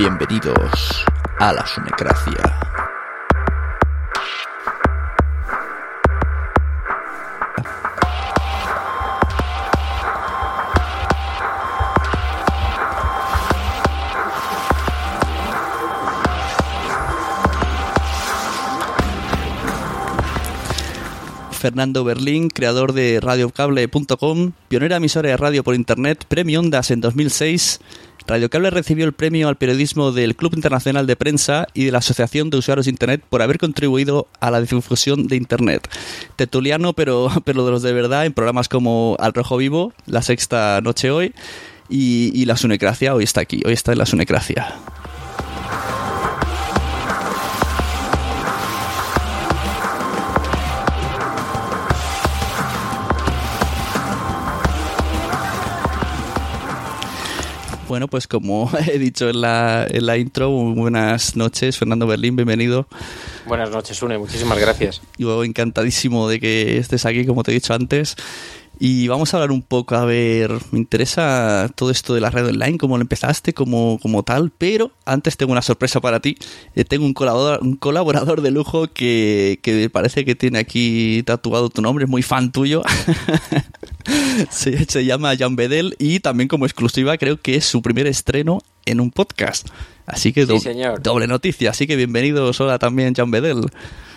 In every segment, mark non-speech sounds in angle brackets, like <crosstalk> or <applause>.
Bienvenidos a la Sunecracia. Fernando Berlín, creador de radiocable.com, pionera emisora de radio por internet, premio Ondas en 2006. Radiocable recibió el premio al periodismo del Club Internacional de Prensa y de la Asociación de Usuarios de Internet por haber contribuido a la difusión de Internet. Tertuliano, pero, <laughs> pero de los de verdad, en programas como Al Rojo Vivo, La Sexta Noche Hoy y, y La Sunecracia. Hoy está aquí, hoy está en La Sunecracia. Bueno, pues como <laughs> he dicho en la, en la intro, muy buenas noches, Fernando Berlín, bienvenido. Buenas noches, Une, muchísimas gracias. Yo encantadísimo de que estés aquí, como te he dicho antes. Y vamos a hablar un poco, a ver, me interesa todo esto de la red online, cómo lo empezaste, como, como tal, pero antes tengo una sorpresa para ti. Eh, tengo un colaborador, un colaborador de lujo que, que parece que tiene aquí tatuado tu nombre, es muy fan tuyo. <laughs> <laughs> se, se llama Jan Bedel y también como exclusiva creo que es su primer estreno en un podcast. Así que Sí, do- señor. doble noticia, así que bienvenidos, hola también Jan Bedel.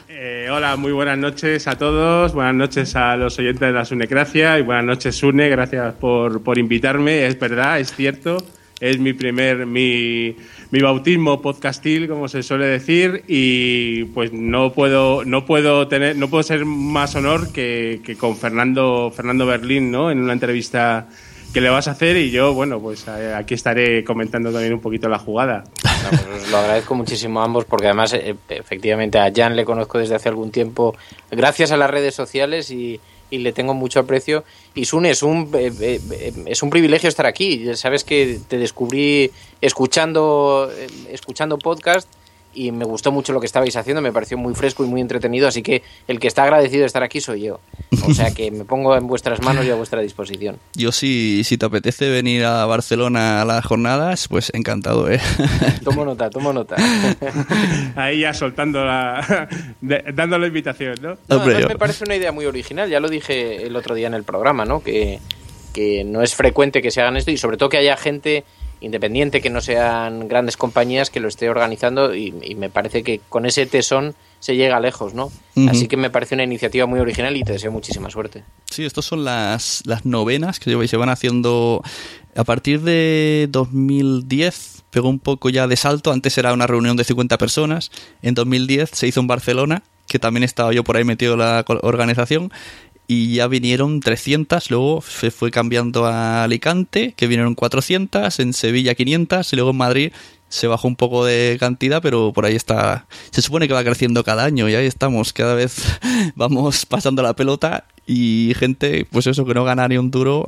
Eh, hola, muy buenas noches a todos, buenas noches a los oyentes de la Sunecracia y buenas noches Sune, gracias por, por invitarme, es verdad, es cierto, es mi primer, mi, mi bautismo podcastil, como se suele decir, y pues no puedo, no puedo tener, no puedo ser más honor que, que con Fernando, Fernando Berlín, ¿no? En una entrevista que le vas a hacer y yo, bueno, pues aquí estaré comentando también un poquito la jugada. Pues lo agradezco muchísimo a ambos porque además eh, efectivamente a Jan le conozco desde hace algún tiempo gracias a las redes sociales y, y le tengo mucho aprecio. Y Sune es un eh, eh, eh, es un privilegio estar aquí. Sabes que te descubrí escuchando escuchando podcast y me gustó mucho lo que estabais haciendo me pareció muy fresco y muy entretenido así que el que está agradecido de estar aquí soy yo o sea que me pongo en vuestras manos y a vuestra disposición <laughs> Yo si, si te apetece venir a Barcelona a las jornadas, pues encantado, ¿eh? <laughs> tomo nota tomo nota <laughs> Ahí ya soltando la, de- dando la invitación, ¿no? Además me parece una idea muy original, ya lo dije el otro día en el programa, ¿no? Que, que no es frecuente que se hagan esto y sobre todo que haya gente independiente, que no sean grandes compañías que lo esté organizando y, y me parece que con ese tesón se llega lejos, ¿no? Así que me parece una iniciativa muy original y te deseo muchísima suerte. Sí, estos son las, las novenas que se van haciendo a partir de 2010. Pegó un poco ya de salto. Antes era una reunión de 50 personas. En 2010 se hizo en Barcelona, que también estaba yo por ahí metido en la organización. Y ya vinieron 300, luego se fue cambiando a Alicante, que vinieron 400, en Sevilla 500, y luego en Madrid se bajó un poco de cantidad, pero por ahí está. Se supone que va creciendo cada año y ahí estamos. Cada vez <laughs> vamos pasando la pelota y gente, pues eso, que no gana ni un duro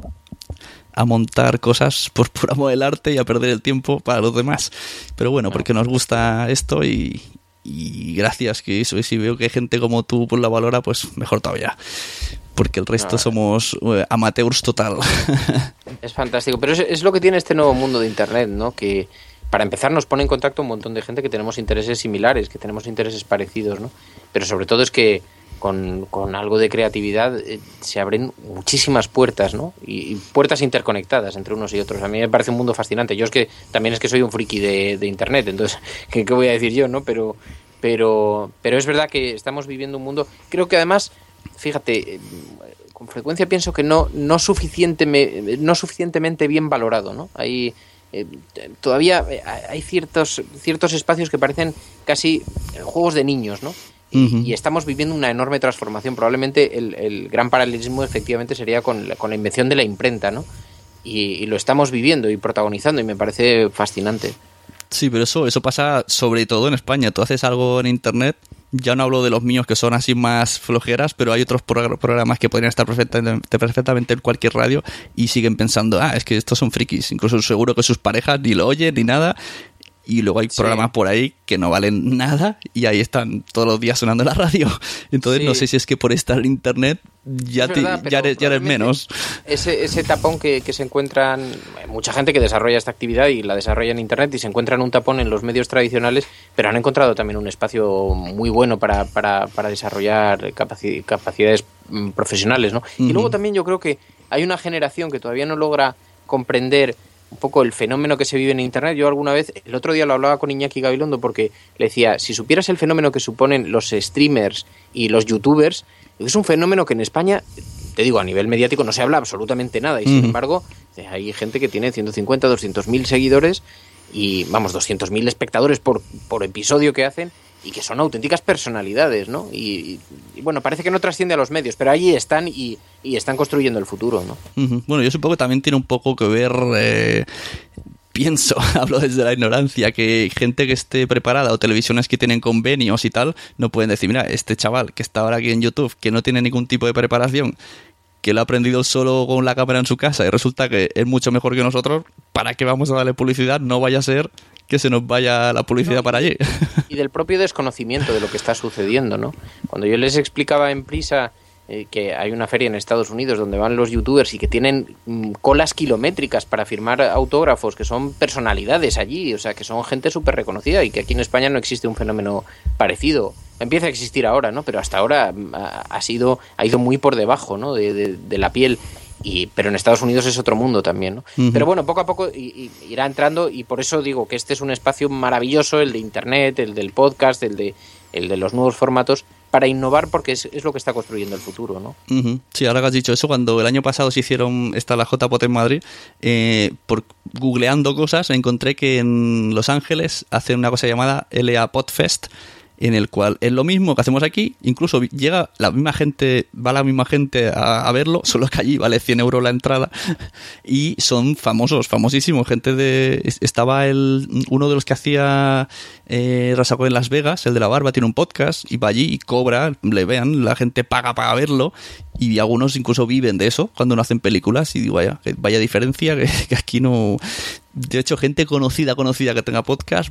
a montar cosas por puro amor y a perder el tiempo para los demás. Pero bueno, porque nos gusta esto y, y gracias que eso, y si veo que hay gente como tú pues la valora, pues mejor todavía. Porque el resto Ah. somos eh, amateurs total. <laughs> Es fantástico, pero es, es lo que tiene este nuevo mundo de Internet, ¿no? Que para empezar nos pone en contacto un montón de gente que tenemos intereses similares, que tenemos intereses parecidos, ¿no? Pero sobre todo es que con, con algo de creatividad eh, se abren muchísimas puertas, ¿no? Y, y puertas interconectadas entre unos y otros. A mí me parece un mundo fascinante. Yo es que también es que soy un friki de, de Internet, entonces, <laughs> ¿qué, qué voy a decir yo, no? Pero, pero, pero es verdad que estamos viviendo un mundo, creo que además, fíjate, eh, con frecuencia pienso que no, no, suficiente, no suficientemente bien valorado, ¿no? Hay, eh, todavía eh, hay ciertos, ciertos espacios que parecen casi juegos de niños, ¿no? Y estamos viviendo una enorme transformación. Probablemente el, el gran paralelismo efectivamente sería con la, con la invención de la imprenta, ¿no? Y, y lo estamos viviendo y protagonizando y me parece fascinante. Sí, pero eso, eso pasa sobre todo en España. Tú haces algo en internet, ya no hablo de los míos que son así más flojeras, pero hay otros progr- programas que podrían estar perfectamente, perfectamente en cualquier radio y siguen pensando, ah, es que estos son frikis. Incluso seguro que sus parejas ni lo oyen ni nada. Y luego hay Sí. programas por ahí que no valen nada y ahí están todos los días sonando en la radio. <laughs> Entonces Sí. no sé si es que por estar en internet ya, te- ya, eres, ya eres menos. Ese, ese tapón que, que se encuentran, mucha gente que desarrolla esta actividad y la desarrolla en Internet y se encuentran un tapón en los medios tradicionales, pero han encontrado también un espacio muy bueno para, para, para desarrollar capaci- capacidades mm, profesionales. ¿no? Y luego también yo creo que hay una generación que todavía no logra comprender un poco el fenómeno que se vive en Internet. Yo alguna vez, el otro día lo hablaba con Iñaki Gabilondo porque le decía, si supieras el fenómeno que suponen los streamers y los youtubers, es un fenómeno que en España, te digo, a nivel mediático no se habla absolutamente nada. Y sin embargo, hay gente que tiene 150, 200 mil seguidores y, vamos, 200 mil espectadores por, por episodio que hacen y que son auténticas personalidades, ¿no? Y, bueno, parece que no trasciende a los medios, pero allí están y, y están construyendo el futuro, ¿no? Bueno, yo supongo que también tiene un poco que ver, eh, pienso, <laughs> hablo desde la ignorancia, que gente que esté preparada o televisiones que tienen convenios y tal, no pueden decir, mira, este chaval que está ahora aquí en YouTube, que no tiene ningún tipo de preparación, que lo ha aprendido solo con la cámara en su casa y resulta que es mucho mejor que nosotros, ¿para qué vamos a darle publicidad? No vaya a ser que se nos vaya la publicidad No, para allí. y del propio desconocimiento de lo que está sucediendo, ¿no? Cuando yo les explicaba en prisa eh, que hay una feria en Estados Unidos donde van los youtubers y que tienen mm, colas kilométricas para firmar autógrafos, que son personalidades allí, o sea, que son gente súper reconocida y que aquí en España no existe un fenómeno parecido. Empieza a existir ahora, ¿no? Pero hasta ahora mm, ha, ha sido, ha ido muy por debajo, ¿no? De, de- de la piel. Y, pero en Estados Unidos es otro mundo también, ¿no? Pero bueno, poco a poco irá entrando y por eso digo que este es un espacio maravilloso, el de Internet, el del podcast, el de, el de los nuevos formatos, para innovar porque es, es lo que está construyendo el futuro, ¿no? Sí, ahora que has dicho eso, cuando el año pasado se hicieron esta la JPOT en Madrid, eh, por googleando cosas encontré que en Los Ángeles hacen una cosa llamada LA Podfest, en el cual es lo mismo que hacemos aquí, incluso llega la misma gente, va la misma gente a, verlo, <laughs> solo que allí vale 100 euros la entrada <laughs> y son famosos, famosísimos, gente de... es- Estaba el, uno de los que hacía eh, en Las Vegas, el de la barba, tiene un podcast y va allí y cobra, le vean, la gente paga para verlo y algunos incluso viven de eso cuando no hacen películas y digo, vaya, vaya diferencia <laughs> que aquí no... De hecho, gente conocida, conocida que tenga podcast,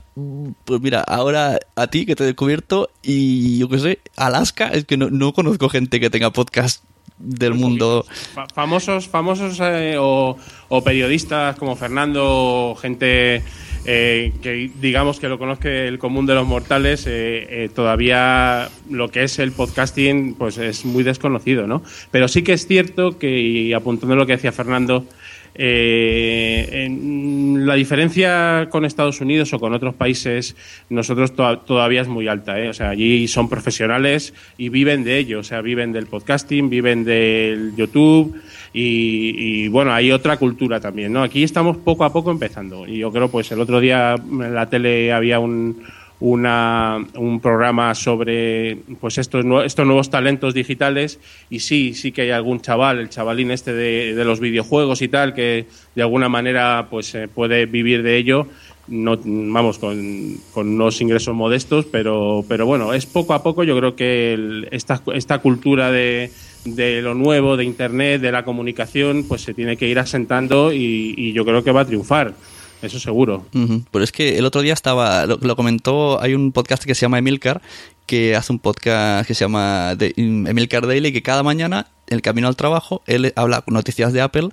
pues mira, ahora a ti que te he descubierto y yo qué sé, Alaska, es que no, no conozco gente que tenga podcast del mundo. Fa- famosos famosos eh, o, o periodistas como Fernando o gente eh, que digamos que lo conozca el común de los mortales eh, todavía lo que es el podcasting pues es muy desconocido no pero sí que es cierto que y apuntando a lo que decía Fernando Eh, la diferencia con Estados Unidos o con otros países, nosotros to- todavía es muy alta. ¿eh? O sea, allí son profesionales y viven de ello. O sea, viven del podcasting, viven del YouTube y, y, bueno, hay otra cultura también. ¿no? Aquí estamos poco a poco empezando. Y yo creo, pues el otro día en la tele había un una, un programa sobre pues estos, estos nuevos talentos digitales. Y sí, sí que hay algún chaval, el chavalín este de, de los videojuegos y tal, que de alguna manera pues eh, puede vivir de ello, no, vamos, con, con unos ingresos modestos, pero, pero bueno, es poco a poco, yo creo que el- esta, esta cultura de, de lo nuevo, de Internet, de la comunicación, pues se tiene que ir asentando y yo creo que va a triunfar, eso seguro. Ujú. Pero es que el otro día estaba, lo, comentó, hay un podcast que se llama Emilcar, que hace un podcast que se llama Emilcar Daily, que cada mañana, en el camino al trabajo, él habla noticias de Apple,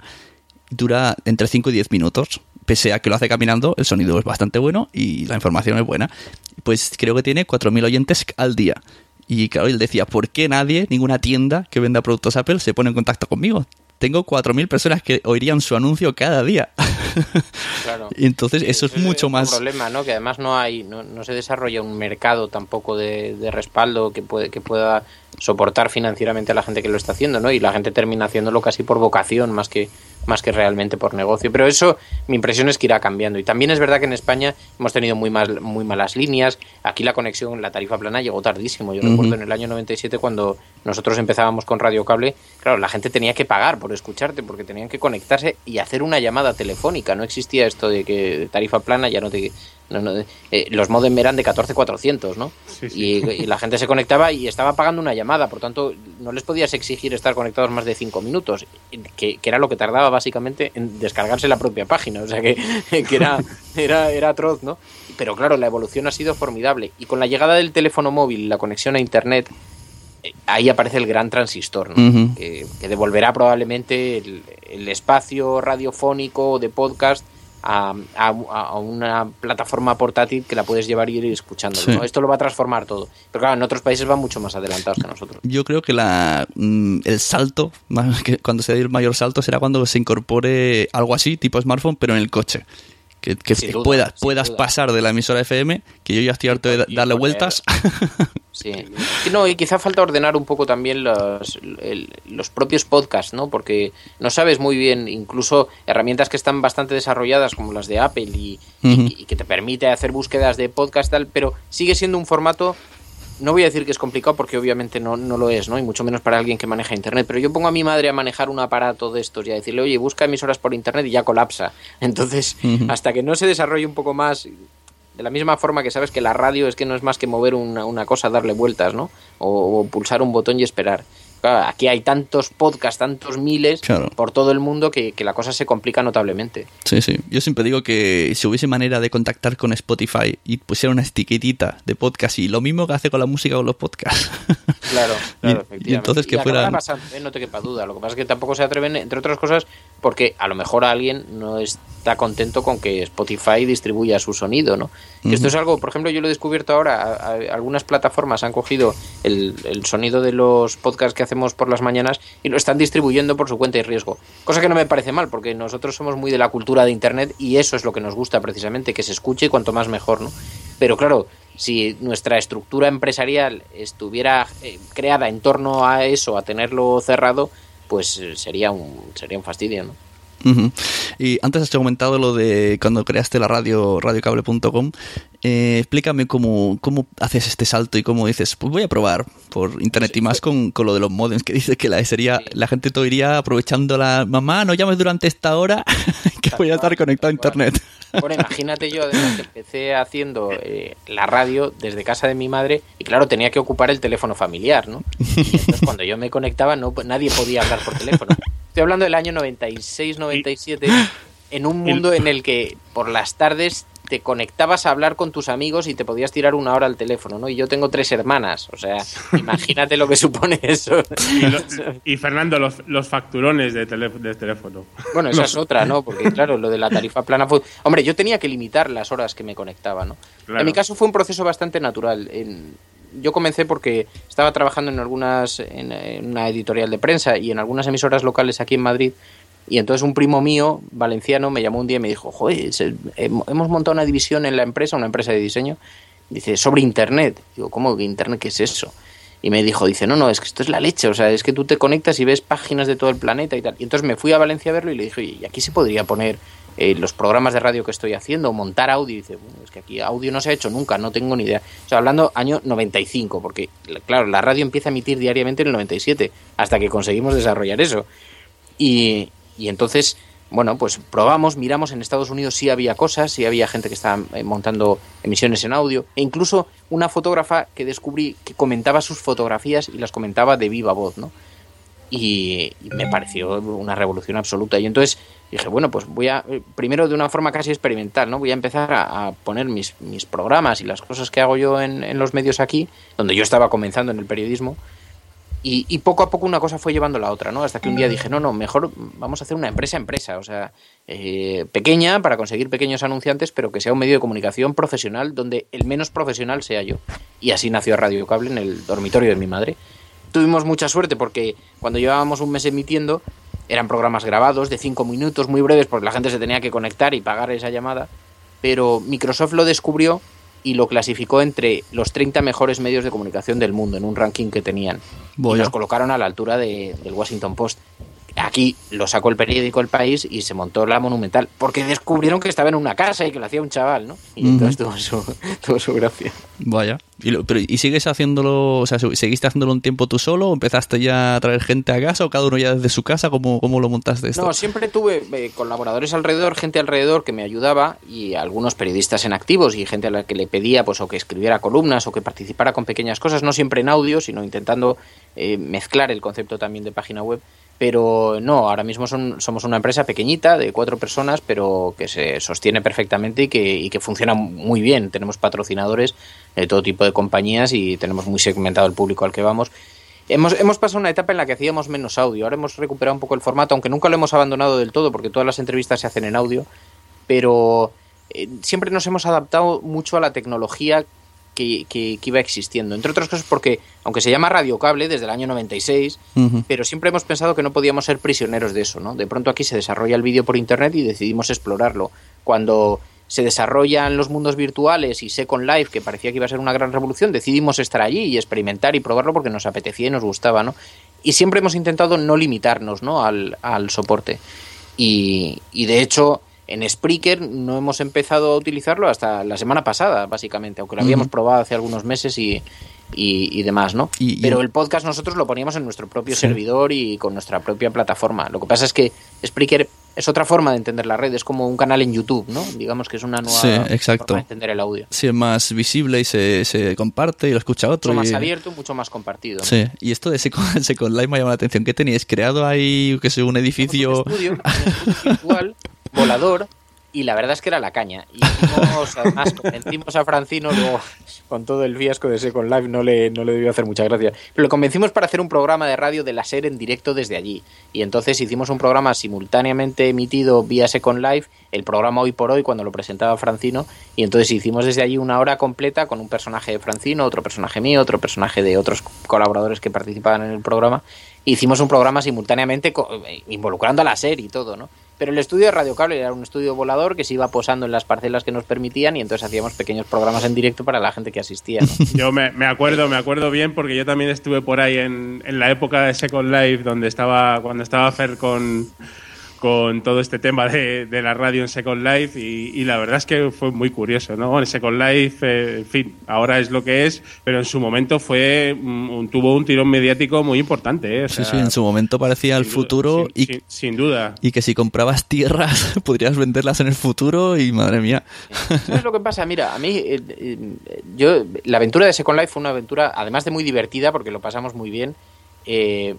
dura entre 5 y 10 minutos. Pese a que lo hace caminando, el sonido es bastante bueno y la información es buena. Pues creo que tiene 4.000 oyentes al día. Y claro, él decía, ¿por qué nadie, ninguna tienda que venda productos Apple se pone en contacto conmigo? Tengo 4.000 personas que oirían su anuncio cada día. <laughs> Claro. Y entonces eso es mucho un más... problema, ¿no? Que además no hay, no, no se desarrolla un mercado tampoco de, de respaldo que puede, que pueda soportar financieramente a la gente que lo está haciendo, ¿no? Y la gente termina haciéndolo casi por vocación más que más que realmente por negocio. Pero eso, mi impresión es que irá cambiando. Y también es verdad que en España hemos tenido muy mal, muy malas líneas. Aquí la conexión, la tarifa plana llegó tardísimo. Yo recuerdo en el año 97 cuando nosotros empezábamos con Radio Cable, claro, la gente tenía que pagar por escucharte porque tenían que conectarse y hacer una llamada telefónica. No existía esto de que tarifa plana ya no te... no, no, eh, los modem eran de 14400, ¿no? Sí, sí. Y, y la gente se conectaba y estaba pagando una llamada, por tanto, no les podías exigir estar conectados más de 5 minutos, que, que era lo que tardaba básicamente en descargarse la propia página, o sea que, <laughs> que era, era, era atroz, ¿no? Pero claro, la evolución ha sido formidable y con la llegada del teléfono móvil, la conexión a Internet, eh, ahí aparece el gran transistor, ¿no? Que devolverá probablemente el, el espacio radiofónico de podcast a, a- a una plataforma portátil que la puedes llevar y ir. Sí. ¿no? Esto lo va a transformar todo. Pero claro, en otros países van mucho más adelantados que nosotros. Yo creo que la, mm, el salto, <laughs> cuando se dé el mayor salto, será cuando se incorpore algo así, tipo smartphone, pero en el coche. Que, que duda, puedas, puedas pasar de la emisora FM, que yo ya estoy harto de darle vueltas. <laughs> Sí. No, y quizá falta ordenar un poco también los, el- los propios podcasts, ¿no? Porque no sabes muy bien, incluso herramientas que están bastante desarrolladas, como las de Apple, y, y- y que te permite hacer búsquedas de podcast, tal, pero sigue siendo un formato. No voy a decir que es complicado porque obviamente no, no lo es, ¿no? Y mucho menos para alguien que maneja internet. Pero yo pongo a mi madre a manejar un aparato de estos y a decirle, oye, busca emisoras por internet y ya colapsa. <laughs> Entonces, hasta que no se desarrolle un poco más, de la misma forma que sabes que la radio es que no es más que mover una, una cosa, darle vueltas, ¿no? O, o pulsar un botón y esperar. Claro, aquí hay tantos podcasts, tantos miles Claro. por todo el mundo que, que la cosa se complica notablemente. Sí, sí. Yo siempre digo que si hubiese manera de contactar con Spotify y pusiera una etiquetita de podcast y lo mismo que hace con la música con los podcasts. Claro, <laughs> Y- claro, y efectivamente. entonces que acabará fueran- pasando, ¿eh? no te quepa duda. Lo que pasa es que tampoco se atreven, entre otras cosas, porque a lo mejor alguien no está contento con que Spotify distribuya su sonido, ¿no? Que Esto es algo, por ejemplo, yo lo he descubierto ahora, a- a- algunas plataformas han cogido el, el sonido de los podcasts que hacemos por las mañanas y lo están distribuyendo por su cuenta y riesgo. Cosa que no me parece mal, porque nosotros somos muy de la cultura de Internet y eso es lo que nos gusta precisamente, que se escuche y cuanto más mejor, ¿no? Pero claro, si nuestra estructura empresarial estuviera eh, creada en torno a eso, a tenerlo cerrado, pues eh, sería un, sería un fastidio, ¿no? Y antes has comentado lo de cuando creaste la radio, radiocable.com. Eh, explícame cómo, cómo haces este salto y cómo dices, pues voy a probar por internet y más con, con lo de los modems, que dices que la sería, la gente todo iría aprovechando la mamá, no llames durante esta hora <laughs> que voy a estar conectado a internet. Bueno, imagínate yo, además, que empecé haciendo eh, la radio desde casa de mi madre y claro, tenía que ocupar el teléfono familiar, ¿no? Y entonces cuando yo me conectaba, no, nadie podía hablar por teléfono. Estoy hablando del año 96, 97, <gasps> en un mundo en el que por las tardes te conectabas a hablar con tus amigos y te podías tirar una hora al teléfono, ¿no? Y yo tengo tres hermanas, o sea, <laughs> imagínate lo que supone eso. Y, lo- y, Fernando, los, los facturones de, telé- de teléfono. Bueno, esa es otra, ¿no? <laughs> Porque claro, lo de la tarifa plana fue... Hombre, yo tenía que limitar las horas que me conectaba, ¿no? Claro. En mi caso fue un proceso bastante natural. En- Yo comencé porque estaba trabajando en algunas, en, una editorial de prensa y en algunas emisoras locales aquí en Madrid Y entonces un primo mío, valenciano, me llamó un día y me dijo, joder, hemos montado una división en la empresa, una empresa de diseño, dice, sobre Internet. Digo, ¿cómo Internet? ¿Qué es eso? Y me dijo, dice, no, no, es que esto es la leche, o sea, es que tú te conectas y ves páginas de todo el planeta y tal. Y entonces me fui a Valencia a verlo y le dije, y aquí se podría poner eh, los programas de radio que estoy haciendo, montar audio. Y dice, bueno, es que aquí audio no se ha hecho nunca, no tengo ni idea. O sea, hablando año 95, porque, claro, la radio empieza a emitir diariamente en el 97, hasta que conseguimos desarrollar eso. Y, y entonces bueno, pues probamos, miramos, en Estados Unidos sí había cosas, sí había gente que estaba eh, montando emisiones en audio, e incluso una fotógrafa que descubrí que comentaba sus fotografías y las comentaba de viva voz, ¿no? Y, me pareció una revolución absoluta. Y entonces dije, bueno, pues voy a, eh, primero de una forma casi experimental, ¿no? Voy a empezar a, poner mis, mis, programas y las cosas que hago yo en, en los medios aquí, donde yo estaba comenzando en el periodismo, y, poco a poco una cosa fue llevando la otra, ¿no? Hasta que un día dije, no, no, mejor vamos a hacer una empresa empresa, o sea, eh, pequeña para conseguir pequeños anunciantes, pero que sea un medio de comunicación profesional donde el menos profesional sea yo. Y así nació Radio Cable en el dormitorio de mi madre. Tuvimos mucha suerte porque cuando llevábamos un mes emitiendo eran programas grabados de cinco minutos, muy breves, porque la gente se tenía que conectar y pagar esa llamada, pero Microsoft lo descubrió y lo clasificó entre los 30 mejores medios de comunicación del mundo en un ranking que tenían. Y los colocaron a la altura de, del Washington Post. Aquí lo sacó el periódico El País y se montó la Monumental, porque descubrieron que estaba en una casa y que lo hacía un chaval, ¿no? Y entonces tuvo su, <laughs> su gracia. Vaya. ¿Y, pero, ¿Y sigues haciéndolo, o sea, seguiste haciéndolo un tiempo tú solo o empezaste ya a traer gente a casa o cada uno ya desde su casa? ¿Cómo, cómo lo montaste esto? No, siempre tuve eh, colaboradores alrededor, gente alrededor que me ayudaba y algunos periodistas en activos y gente a la que le pedía pues o que escribiera columnas o que participara con pequeñas cosas, no siempre en audio, sino intentando eh, mezclar el concepto también de página web pero no, ahora mismo somos una empresa pequeñita de cuatro personas, pero que se sostiene perfectamente y que, y que funciona muy bien. Tenemos patrocinadores de todo tipo de compañías y tenemos muy segmentado el público al que vamos. Hemos, hemos pasado una etapa en la que hacíamos menos audio, ahora hemos recuperado un poco el formato, aunque nunca lo hemos abandonado del todo, porque todas las entrevistas se hacen en audio, pero eh, siempre nos hemos adaptado mucho a la tecnología que, iba existiendo. Entre otras cosas porque, aunque se llama radiocable desde el año 96, pero siempre hemos pensado que no podíamos ser prisioneros de eso, ¿no? De pronto aquí se desarrolla el vídeo por internet y decidimos explorarlo. Cuando se desarrollan los mundos virtuales y Second Life, que parecía que iba a ser una gran revolución, decidimos estar allí y experimentar y probarlo porque nos apetecía y nos gustaba, ¿no? Y siempre hemos intentado no limitarnos, ¿no? Al, al soporte. Y, y de hecho, en Spreaker no hemos empezado a utilizarlo hasta la semana pasada, básicamente, aunque lo habíamos probado hace algunos meses y, y, demás, ¿no? Pero el podcast nosotros lo poníamos en nuestro propio servidor y con nuestra propia plataforma. Lo que pasa es que Spreaker es otra forma de entender la red, es como un canal en YouTube, ¿no? Digamos que es una nueva forma de entender el audio. Sí, es más visible y se, se comparte y lo escucha otro. Mucho más abierto, mucho más compartido. Sí, y esto de Second, <laughs> Life me ha llamado la atención. ¿Qué teníais? ¿Creado ahí, que sé, un edificio? Un estudio, virtual, volador, y la verdad es que era la caña. Y además, convencimos a Francino, luego, con todo el fiasco de Second Life, no le, no le debió hacer mucha gracia. Pero lo convencimos para hacer un programa de radio de la SER en directo desde allí. Y entonces hicimos un programa simultáneamente emitido vía Second Life, el programa Hoy por Hoy, cuando lo presentaba Francino. Y entonces hicimos desde allí una hora completa con un personaje de Francino, otro personaje mío, otro personaje de otros colaboradores que participaban en el programa. Hicimos un programa simultáneamente eh, involucrando a la SER y todo, ¿no? Pero el estudio de Radio Cable era un estudio volador que se iba posando en las parcelas que nos permitían y entonces hacíamos pequeños programas en directo para la gente que asistía. <laughs> Yo me, acuerdo, me acuerdo bien porque yo también estuve por ahí en, en la época de Second Life, donde estaba, cuando estaba Fer con con todo este tema de, la radio en Second Life y, la verdad es que fue muy curioso, ¿no? En Second Life, eh, en fin, ahora es lo que es, pero en su momento fue un, tuvo un tirón mediático muy importante, ¿eh? sí, sí, en su momento parecía el futuro y sin, duda. Y que si comprabas tierras <laughs> podrías venderlas en el futuro y madre mía. ¿Sabes lo que pasa? Mira, a mí eh, yo la aventura de Second Life fue una aventura además de muy divertida porque lo pasamos muy bien. Eh,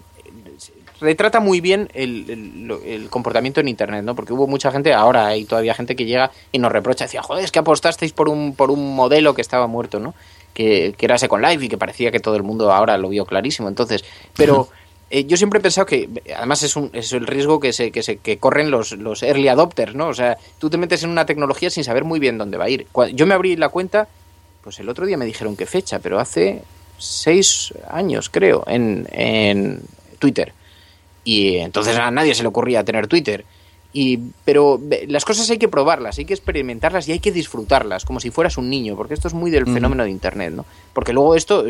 retrata muy bien el, comportamiento en Internet, ¿no? Porque hubo mucha gente, ahora hay todavía gente que llega y nos reprocha, decía, joder, es que apostasteis por un, por un modelo que estaba muerto, ¿no? Que, que era Second Life y que parecía que todo el mundo ahora lo vio clarísimo. Entonces, pero eh, yo siempre he pensado que, además es, un, es el riesgo que, se, que, se, que corren los, los early adopters, ¿no? O sea, tú te metes en una tecnología sin saber muy bien dónde va a ir. yo me abrí la cuenta, pues el otro día me dijeron qué fecha, pero hace seis años, creo, en, en Twitter Y entonces a nadie se le ocurría tener Twitter. Y, pero las cosas hay que probarlas, hay que experimentarlas y hay que disfrutarlas, como si fueras un niño, porque esto es muy del fenómeno de Internet, ¿no? Porque luego esto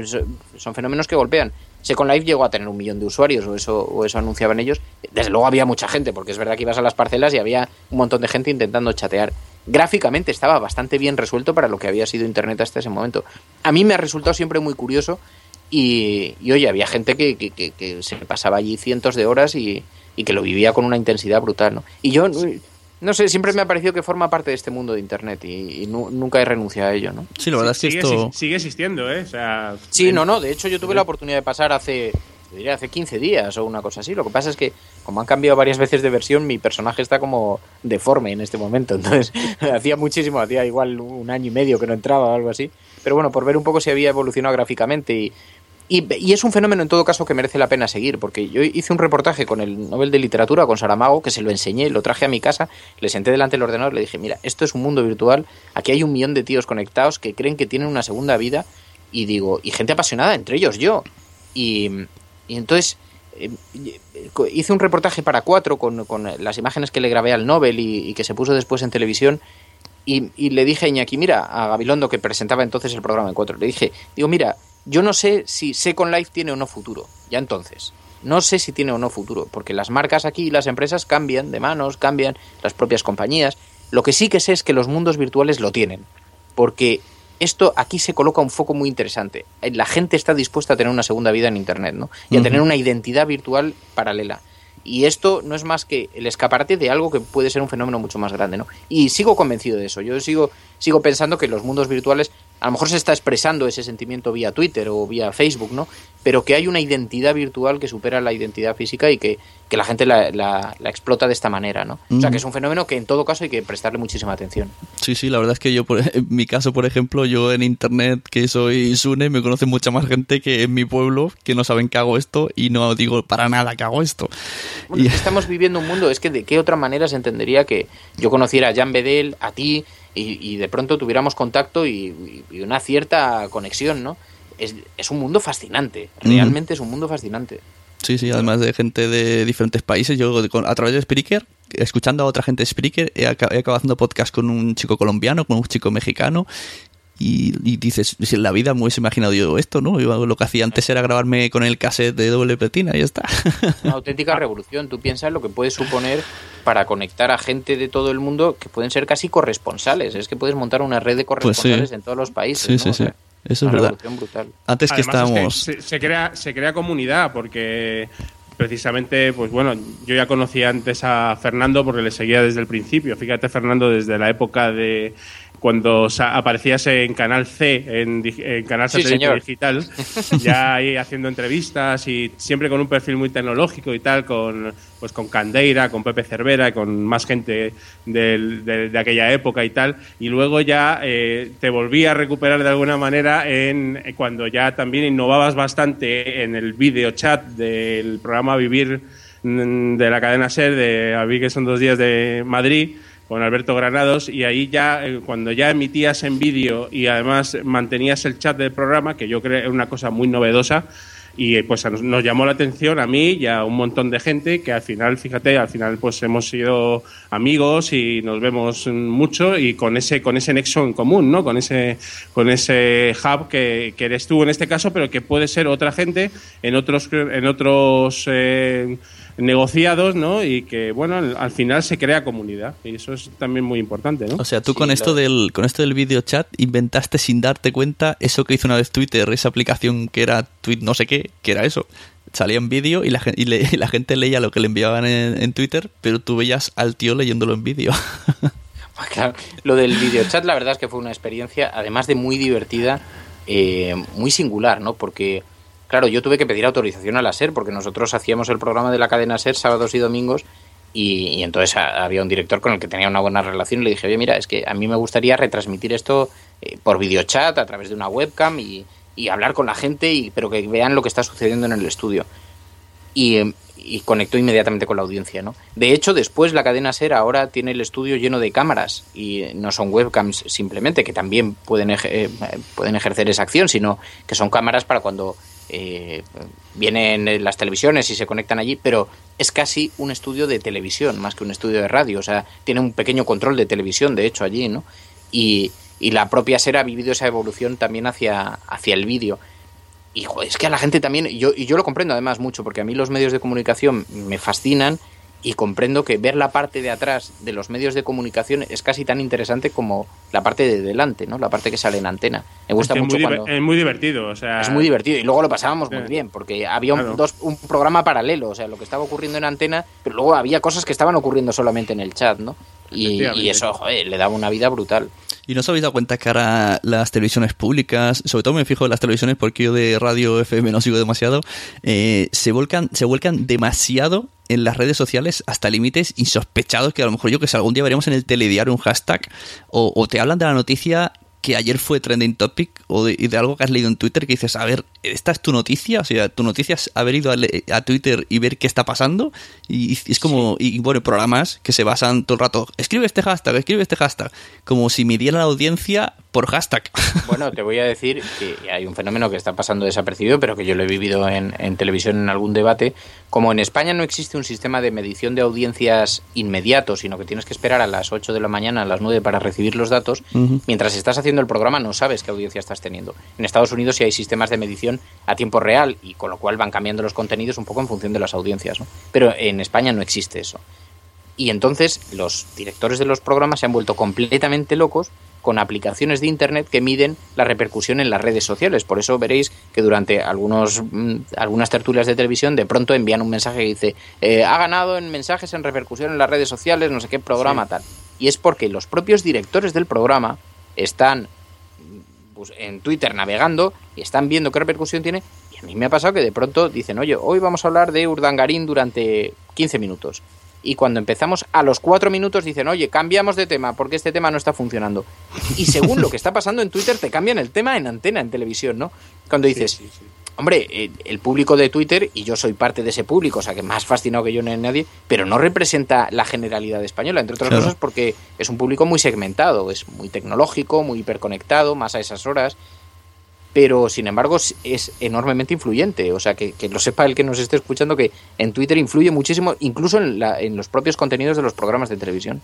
son fenómenos que golpean. Second Life llegó a tener un millón de usuarios, o eso, o eso anunciaban ellos. Desde luego había mucha gente, porque es verdad que ibas a las parcelas y había un montón de gente intentando chatear. Gráficamente estaba bastante bien resuelto para lo que había sido Internet hasta ese momento. A mí me ha resultado siempre muy curioso y, oye, había gente que, que, que se pasaba allí cientos de horas y, y que lo vivía con una intensidad brutal, ¿no? Y yo, no sé, siempre me ha parecido que forma parte de este mundo de Internet y, nunca he renunciado a ello, ¿no? Sí, la verdad es que sigue, esto... Sigue existiendo, ¿eh? O sea, sí, no, no, de hecho yo tuve la oportunidad de pasar hace, diría, hace 15 días o una cosa así. Lo que pasa es que, como han cambiado varias veces de versión, mi personaje está como deforme en este momento. <laughs> Entonces, hacía muchísimo, hacía igual un año y medio que no entraba o algo así. Pero bueno, por ver un poco si había evolucionado gráficamente y, y, es un fenómeno en todo caso que merece la pena seguir, porque yo hice un reportaje con el Nobel de Literatura, con Saramago, que se lo enseñé, lo traje a mi casa, le senté delante del ordenador, le dije, mira, esto es un mundo virtual, aquí hay un millón de tíos conectados que creen que tienen una segunda vida, y digo, y gente apasionada, entre ellos yo. Y, entonces eh, hice un reportaje para cuatro con, las imágenes que le grabé al Nobel y, que se puso después en televisión. Y, y, le dije a Iñaki, mira, a Gabilondo, que presentaba entonces el programa en cuatro, le dije, digo, mira, yo no sé si Second Life tiene o no futuro, ya entonces. No sé si tiene o no futuro, porque las marcas aquí y las empresas cambian de manos, cambian las propias compañías. Lo que sí que sé es que los mundos virtuales lo tienen, porque esto aquí se coloca un foco muy interesante. La gente está dispuesta a tener una segunda vida en Internet, ¿no? Y a tener una identidad virtual paralela. Y esto no es más que el escaparate de algo que puede ser un fenómeno mucho más grande, ¿no? Y sigo convencido de eso. Yo sigo, sigo pensando que los mundos virtuales a lo mejor se está expresando ese sentimiento vía Twitter o vía Facebook, ¿no? Pero que hay una identidad virtual que supera la identidad física y que, la gente la, explota de esta manera, ¿no? O sea, que es un fenómeno que en todo caso hay que prestarle muchísima atención. Sí, sí, la verdad es que yo, por, en mi caso, por ejemplo, yo en Internet, que soy Sune, me conoce mucha más gente que en mi pueblo, que no saben que hago esto y no digo para nada que hago esto. y... Estamos viviendo un mundo, es que de qué otra manera se entendería que yo conociera a Jan Bedel, a ti, y, de pronto tuviéramos contacto y, una cierta conexión, ¿no? Es, es un mundo fascinante, realmente es un mundo fascinante. Sí, sí, además de gente de diferentes países. Yo a través de Spreaker, escuchando a otra gente de Spreaker, he, acabado haciendo podcast con un chico colombiano, con un chico mexicano y, y, dices, si en la vida me hubiese imaginado yo esto, ¿no? Yo lo que hacía antes era grabarme con el cassette de doble platina y ya está. Una auténtica revolución. Tú piensas lo que puede suponer para conectar a gente de todo el mundo que pueden ser casi corresponsales. Es que puedes montar una red de pues corresponsales en todos los países. Sí, sí, sí. Eso es verdad. Brutal. Antes que estábamos. se, crea, se crea comunidad porque precisamente, pues bueno, yo ya conocía antes a Fernando porque le seguía desde el principio. Fíjate, Fernando, desde la época de cuando aparecías en Canal C, en, Canal Satélite Digital, <laughs> ya ahí haciendo entrevistas y siempre con un perfil muy tecnológico y tal, con, pues con Candeira, con Pepe Cervera y con más gente de, aquella época y tal. Y luego ya eh, te volví a recuperar de alguna manera en cuando ya también innovabas bastante en el video chat del programa Vivir mm, de la cadena SER de a que son dos días de Madrid con Alberto Granados y ahí ya, eh, cuando ya emitías en vídeo y además mantenías el chat del programa, que yo creo es una cosa muy novedosa, y eh, pues nos, llamó la atención a mí y a un montón de gente que al final, fíjate, al final pues hemos sido amigos y nos vemos mucho y con ese con ese nexo en común, ¿no? Con ese con ese hub que, que eres tú en este caso, pero que puede ser otra gente en otros en otros eh, negociados, ¿no? Y que, bueno, al, final se crea comunidad. Y eso es también muy importante, ¿no? O sea, tú con esto del con esto del video chat inventaste sin darte cuenta eso que hizo una vez Twitter, esa aplicación que era tweet no sé qué, que era eso. Salía en vídeo y la, <laughs> y, la gente leía lo que le enviaban en, Twitter, pero tú veías al tío leyéndolo en vídeo. <laughs> Pues claro, lo del video chat la verdad es que fue una experiencia, además de muy divertida, eh, muy singular, ¿no? Porque Claro, yo tuve que pedir autorización a la SER porque nosotros hacíamos el programa de la cadena SER sábados y domingos y, entonces había un director con el que tenía una buena relación y le dije, oye, mira, es que a mí me gustaría retransmitir esto eh, por videochat a través de una webcam y, hablar con la gente, y, pero que vean lo que está sucediendo en el estudio. Y, y, conectó inmediatamente con la audiencia, ¿no? De hecho, después la cadena SER ahora tiene el estudio lleno de cámaras y no son webcams simplemente, que también pueden, eh, pueden ejercer esa acción, sino que son cámaras para cuando eh, vienen en las televisiones y se conectan allí, pero es casi un estudio de televisión más que un estudio de radio. O sea, tiene un pequeño control de televisión, de hecho, allí, ¿no? Y, y la propia SER ha vivido esa evolución también hacia, hacia el vídeo. Y es que a la gente también, yo, y yo lo comprendo además mucho, porque a mí los medios de comunicación me fascinan y comprendo que ver la parte de atrás de los medios de comunicación es casi tan interesante como la parte de delante, ¿no? La parte que sale en antena. Me gusta Es mucho muy, cuando... es muy divertido. O sea, Es muy divertido y luego lo pasábamos muy Sí. bien porque había un, Claro. dos- un programa paralelo, o sea, lo que estaba ocurriendo en antena, pero luego había cosas que estaban ocurriendo solamente en el chat, ¿no? Y eso, joder, le daba una vida brutal. ¿Y no os habéis dado cuenta que ahora las televisiones públicas, sobre todo me fijo en las televisiones porque yo de radio FM no sigo demasiado, eh, se, volcan, se vuelcan demasiado en las redes sociales hasta límites insospechados que a lo mejor yo que sé, algún día veremos en el telediario un hashtag o, o te hablan de la noticia que ayer fue trending topic o de, de algo que has leído en Twitter que dices, a ver, ¿esta es tu noticia? O sea, tu noticia es haber ido a, a Twitter y ver qué está pasando y, y es como, y bueno, programas que se basan todo el rato, escribe este hashtag, escribe este hashtag, como si midieran la audiencia por hashtag. <laughs> Bueno, te voy a decir que hay un fenómeno que está pasando desapercibido, pero que yo lo he vivido en, en televisión en algún debate. Como en España no existe un sistema de medición de audiencias inmediato, sino que tienes que esperar a las 8 de la mañana, a las 9 para recibir los datos, mientras estás haciendo el programa no sabes qué audiencia estás teniendo. En Estados Unidos sí hay sistemas de medición a tiempo real y con lo cual van cambiando los contenidos un poco en función de las audiencias. ¿no? Pero en España no existe eso. Y entonces los directores de los programas se han vuelto completamente locos con aplicaciones de Internet que miden la repercusión en las redes sociales. Por eso veréis que durante algunos, mm, algunas tertulias de televisión de pronto envían un mensaje que dice eh, ha ganado en mensajes en repercusión en las redes sociales, no sé qué programa tal. Y es porque los propios directores del programa están pues, en Twitter navegando y están viendo qué repercusión tiene. Y a mí me ha pasado que de pronto dicen, oye, hoy vamos a hablar de Urdangarín durante 15 minutos. Y cuando empezamos a los 4 minutos dicen, oye, cambiamos de tema porque este tema no está funcionando. Y según lo que está pasando en Twitter, te cambian el tema en antena, en televisión, ¿no? Cuando dices, hombre, eh, el público de Twitter, y yo soy parte de ese público, o sea que más fascinado que yo no hay nadie, pero no representa la generalidad española, entre otras Claro. cosas porque es un público muy segmentado, es muy tecnológico, muy hiperconectado, más a esas horas, pero sin embargo es, enormemente influyente, o sea que, que lo sepa el que nos esté escuchando que en Twitter influye muchísimo, incluso en, la- en los propios contenidos de los programas de televisión.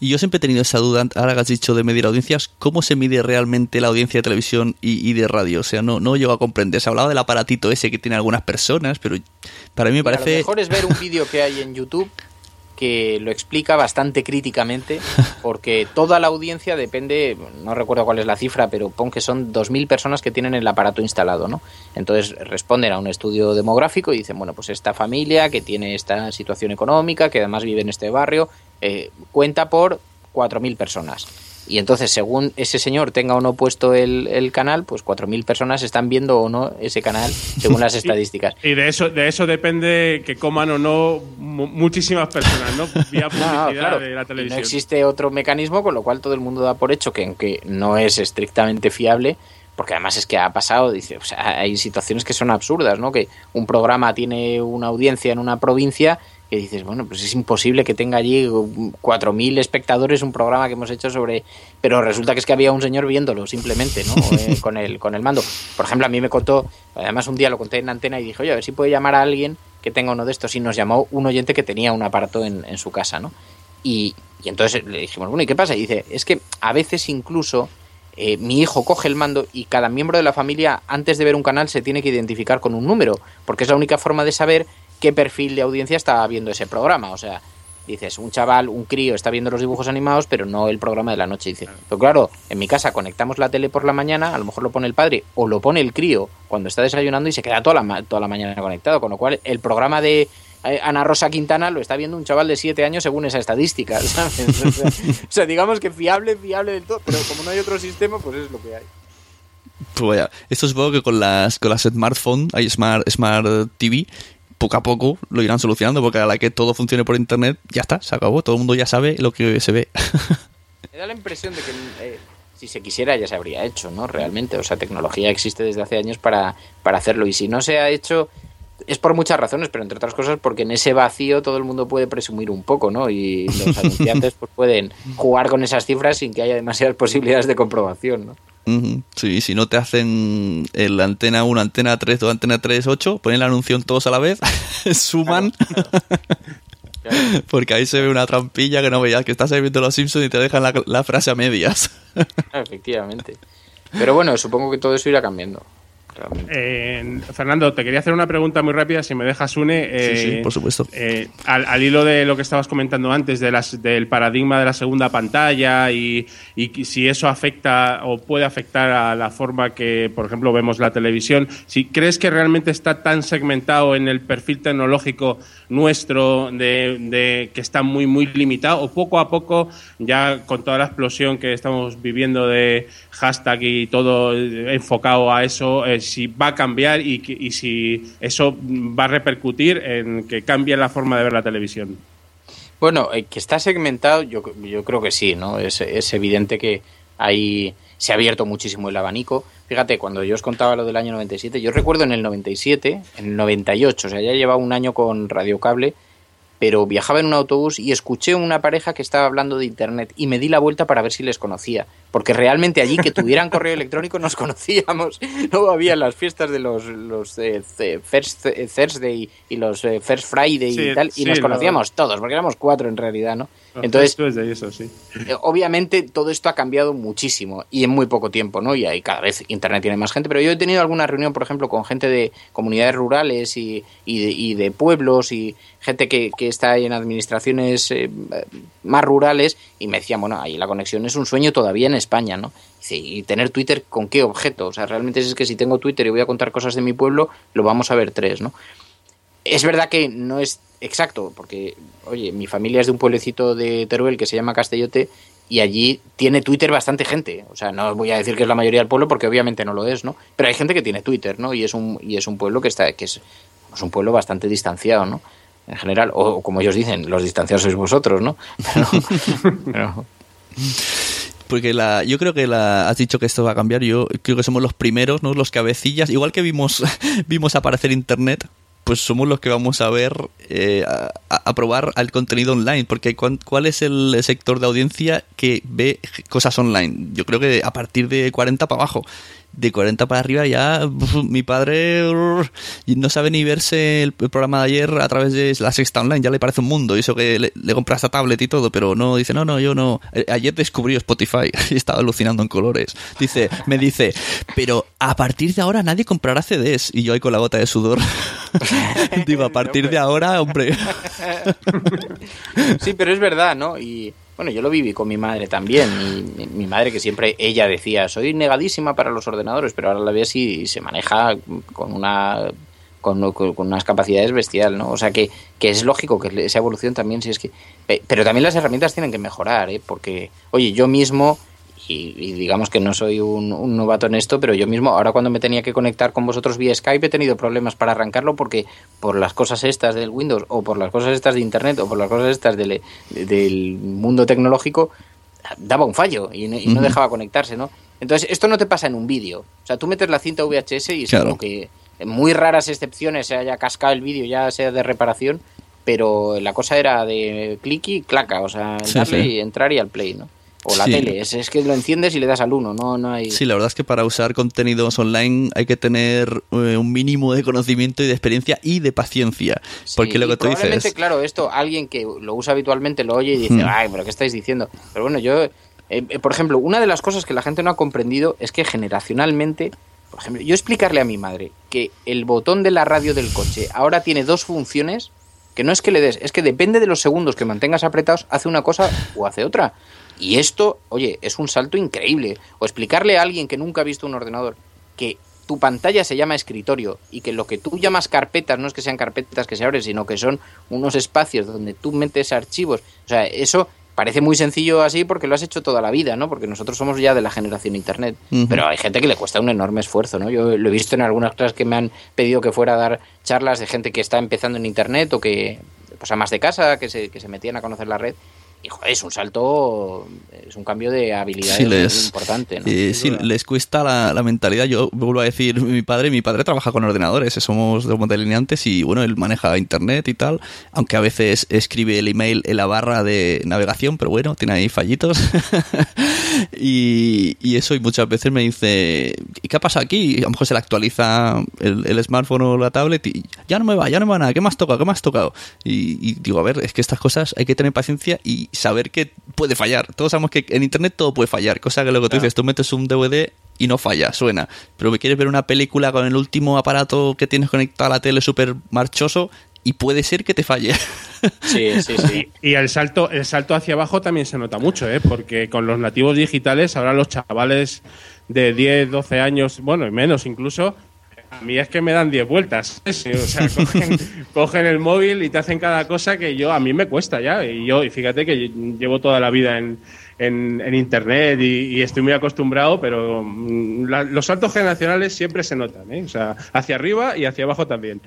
Y yo siempre he tenido esa duda, ahora que has dicho de medir audiencias, ¿cómo se mide realmente la audiencia de televisión y, y de radio? O sea, no, no llego a comprender. Se ha hablado del aparatito ese que tiene algunas personas, pero para mí me Mira, Lo parece... mejor es ver un vídeo que hay en YouTube que lo explica bastante críticamente, <laughs> porque toda la audiencia depende, no recuerdo cuál es la cifra, pero pon que son 2.000 personas que tienen el aparato instalado, ¿no? Entonces responden a un estudio demográfico y dicen, bueno, pues esta familia que tiene esta situación económica, que además vive en este barrio, eh, cuenta por 4.000 personas. Y entonces, según ese señor tenga o no puesto el, el canal, pues 4.000 personas están viendo o no ese canal según las <laughs> estadísticas. Y de eso, de eso depende que coman o no mu- muchísimas personas, ¿no? <laughs> Vía No, publicidad claro. de la Y televisión. no existe otro mecanismo, con lo cual todo el mundo da por hecho que aunque no es estrictamente fiable, porque además es que ha pasado, dice, o sea, hay situaciones que son absurdas, ¿no? Que un programa tiene una audiencia en una provincia que dices, bueno, pues es imposible que tenga allí 4.000 espectadores un programa que hemos hecho sobre... Pero resulta que es que había un señor viéndolo simplemente, ¿no? <laughs> Eh, con, el, con el mando. Por ejemplo, a mí me contó, además un día lo conté en antena y dije, oye, a ver si puede llamar a alguien que tenga uno de estos. Y nos llamó un oyente que tenía un aparato en, en su casa, ¿no? Y, y entonces le dijimos, bueno, ¿y qué pasa? Y dice, es que a veces incluso eh, mi hijo coge el mando y cada miembro de la familia, antes de ver un canal, se tiene que identificar con un número, porque es la única forma de saber qué perfil de audiencia está viendo ese programa. O sea, dices, un chaval, un crío está viendo los dibujos animados, pero no el programa de la noche. Dice, pero claro, en mi casa conectamos la tele por la mañana, a lo mejor lo pone el padre o lo pone el crío cuando está desayunando y se queda toda la, toda la mañana conectado, con lo cual el programa de eh, Ana Rosa Quintana lo está viendo un chaval de 7 años según esa estadística, <laughs> ¿sabes? <laughs> O sea, o sea, digamos que fiable, fiable del todo, pero como no hay otro sistema, pues es lo que hay. Pues vaya, esto supongo que con las, con las smartphones, hay smart, smart TV, poco a poco lo irán solucionando, porque a la que todo funcione por internet, ya está, se acabó, todo el mundo ya sabe lo que se ve. <laughs> Me da la impresión de que eh, si se quisiera ya se habría hecho, ¿no? Realmente, o sea, tecnología existe desde hace años para, para hacerlo y si no se ha hecho es por muchas razones, pero entre otras cosas porque en ese vacío todo el mundo puede presumir un poco, ¿no? Y los <laughs> anunciantes pues pueden jugar con esas cifras sin que haya demasiadas posibilidades de comprobación, ¿no? Sí, si no te hacen el antena 1, antena 3 o antena 3, 8, ponen la anunción todos a la vez, <laughs> suman, <laughs> porque ahí se ve una trampilla que no veías, que estás ahí viendo los Simpsons y te dejan la, la frase a medias. <laughs> Efectivamente. Pero bueno, supongo que todo eso irá cambiando. Realmente. Eh, Fernando, te quería hacer una pregunta muy rápida, si me dejas, Une. Sí, sí, eh, por supuesto. eh, al, al hilo de lo que estabas comentando antes, de las, del paradigma de la segunda pantalla y, si eso afecta o puede afectar a la forma que, por ejemplo, vemos la televisión, si crees que realmente está tan segmentado en el perfil tecnológico nuestro de, de que está muy, muy limitado, o poco a poco, ya con toda la explosión que estamos viviendo de hashtag y todo enfocado a eso, eh, si va a cambiar y, y si eso va a repercutir en que cambie la forma de ver la televisión. Bueno, eh, que está segmentado, yo, yo creo que sí, ¿no? Es, es evidente que ahí se ha abierto muchísimo el abanico. Fíjate, cuando yo os contaba lo del año 97, yo recuerdo en el 97, en el 98, o sea, ya llevaba un año con radiocable, pero viajaba en un autobús y escuché una pareja que estaba hablando de internet y me di la vuelta para ver si les conocía, porque realmente allí que tuvieran correo electrónico nos <laughs> conocíamos, no había las fiestas de los, los eh, First eh, Thursday y los eh, First Friday Sí, y tal, y nos lo- conocíamos todos, porque éramos cuatro en realidad, ¿no? Entonces, Esto es de eso, sí. eh, obviamente todo esto ha cambiado muchísimo y en muy poco tiempo, ¿no? Y ahí cada vez Internet tiene más gente, pero yo he tenido alguna reunión, por ejemplo, con gente de comunidades rurales y, y, de, y de pueblos y gente que, que está en administraciones eh, más rurales y me decían, bueno, ahí la conexión es un sueño todavía en España, ¿no? ¿y tener Twitter con qué objeto? O sea, realmente es que si tengo Twitter y voy a contar cosas de mi pueblo, lo vamos a ver tres, ¿no? Es verdad que no es exacto, porque, oye, mi familia es de un pueblecito de Teruel que se llama Castellote y allí tiene Twitter bastante gente. O sea, no voy a decir que es la mayoría del pueblo porque obviamente no lo es, ¿no? Pero hay gente que tiene Twitter, ¿no? Y es un, y es un pueblo que está, que es, es un pueblo bastante distanciado, ¿no? En general, o como ellos dicen, los distanciados sois vosotros, ¿no? Pero- <laughs> pero- Porque la, yo creo que la, has dicho que esto va a cambiar. Yo creo que somos los primeros, ¿no? Los cabecillas. Igual que vimos, <laughs> vimos aparecer internet, pues somos los que vamos a ver, eh, a, a probar al contenido online. Porque ¿cuál es el sector de audiencia que ve cosas online? Yo creo que a partir de 40 para abajo. De 40 para arriba ya mi padre ur, no sabe ni verse el, programa de ayer a través de la sexta online, ya le parece un mundo. Y eso que le, le compra esta tablet y todo, pero no, dice, no, no, yo no. Eh, Ayer descubrí Spotify <laughs> y estaba alucinando en colores. Dice, me dice, pero a partir de ahora nadie comprará CDs. Y yo ahí con la gota de sudor. <laughs> Digo, a partir de ahora, hombre. Sí, pero es verdad, ¿no? Y bueno, yo lo viví con mi madre también. Y mi, madre que siempre ella decía, soy negadísima para los ordenadores, pero ahora la ves y se maneja con una con, unas capacidades bestial, ¿no? O sea que, que es lógico que esa evolución también, si es que... pe- Pero también las herramientas tienen que mejorar, ¿eh? Porque, oye, yo mismo, y, y digamos que no soy un, un novato en esto, pero yo mismo, ahora cuando me tenía que conectar con vosotros vía Skype, he tenido problemas para arrancarlo porque por las cosas estas del Windows, o por las cosas estas de Internet, o por las cosas estas del, del mundo tecnológico, daba un fallo y, no- y no dejaba conectarse, ¿no? Entonces, esto no te pasa en un vídeo. O sea, tú metes la cinta VHS y es Claro. como que en muy raras excepciones se haya cascado el vídeo, ya sea de reparación, pero la cosa era de clic y claca, o sea, Sí, darle sí. y entrar y al play, ¿no? O la Sí. tele, es, es que lo enciendes y le das al uno, no, no hay... Sí, la verdad es que para usar contenidos online hay que tener eh, un mínimo de conocimiento y de experiencia y de paciencia. Sí, porque lo que tú dices... claro, esto alguien que lo usa habitualmente lo oye y dice, Hmm. ay, pero ¿qué estáis diciendo? Pero bueno, yo, eh, eh, por ejemplo, una de las cosas que la gente no ha comprendido es que generacionalmente, por ejemplo, yo explicarle a mi madre que el botón de la radio del coche ahora tiene dos funciones, que no es que le des, es que depende de los segundos que mantengas apretados, hace una cosa o hace otra. Y esto, oye, es un salto increíble. O explicarle a alguien que nunca ha visto un ordenador que tu pantalla se llama escritorio y que lo que tú llamas carpetas no es que sean carpetas que se abren, sino que son unos espacios donde tú metes archivos. O sea, eso parece muy sencillo así porque lo has hecho toda la vida, ¿no? Porque nosotros somos ya de la generación Internet. Pero hay gente que le cuesta un enorme esfuerzo, ¿no? Yo lo he visto en algunas clases que me han pedido que fuera a dar charlas de gente que está empezando en Internet o que, pues, amas de casa, que se, que se metían a conocer la red. Y joder, es un salto, es un cambio de habilidades Sí, importante. ¿no? Eh, sí, les cuesta la, la mentalidad. Yo vuelvo a decir, mi padre, mi padre trabaja con ordenadores, somos dos delineantes y bueno, él maneja internet y tal, aunque a veces escribe el email en la barra de navegación, pero bueno, tiene ahí fallitos. <laughs> y, y eso, y muchas veces me dice, ¿y qué ha pasado aquí? Y a lo mejor se le actualiza el, el smartphone o la tablet y ya no me va, ya no me va nada, ¿qué me has tocado? ¿Qué has tocado? Y, y digo, a ver, es que estas cosas hay que tener paciencia y saber que puede fallar. Todos sabemos que en internet todo puede fallar, cosa que lo que tú dices, tú metes un DVD y no falla, suena. Pero que quieres ver una película con el último aparato que tienes conectado a la tele súper marchoso y puede ser que te falle. <laughs> Sí, sí, sí. Y el salto, el salto hacia abajo también se nota mucho, ¿eh? porque con los nativos digitales, ahora los chavales de 10, 12 años, bueno, y menos incluso, a mí es que me dan 10 vueltas. <laughs> ¿sí? O sea, cogen, <laughs> cogen el móvil y te hacen cada cosa que yo a mí me cuesta ya. Y yo, y fíjate que llevo toda la vida en, en, en internet y, y estoy muy acostumbrado, pero mm, la- los saltos generacionales siempre se notan, ¿eh? O sea, hacia arriba y hacia abajo también.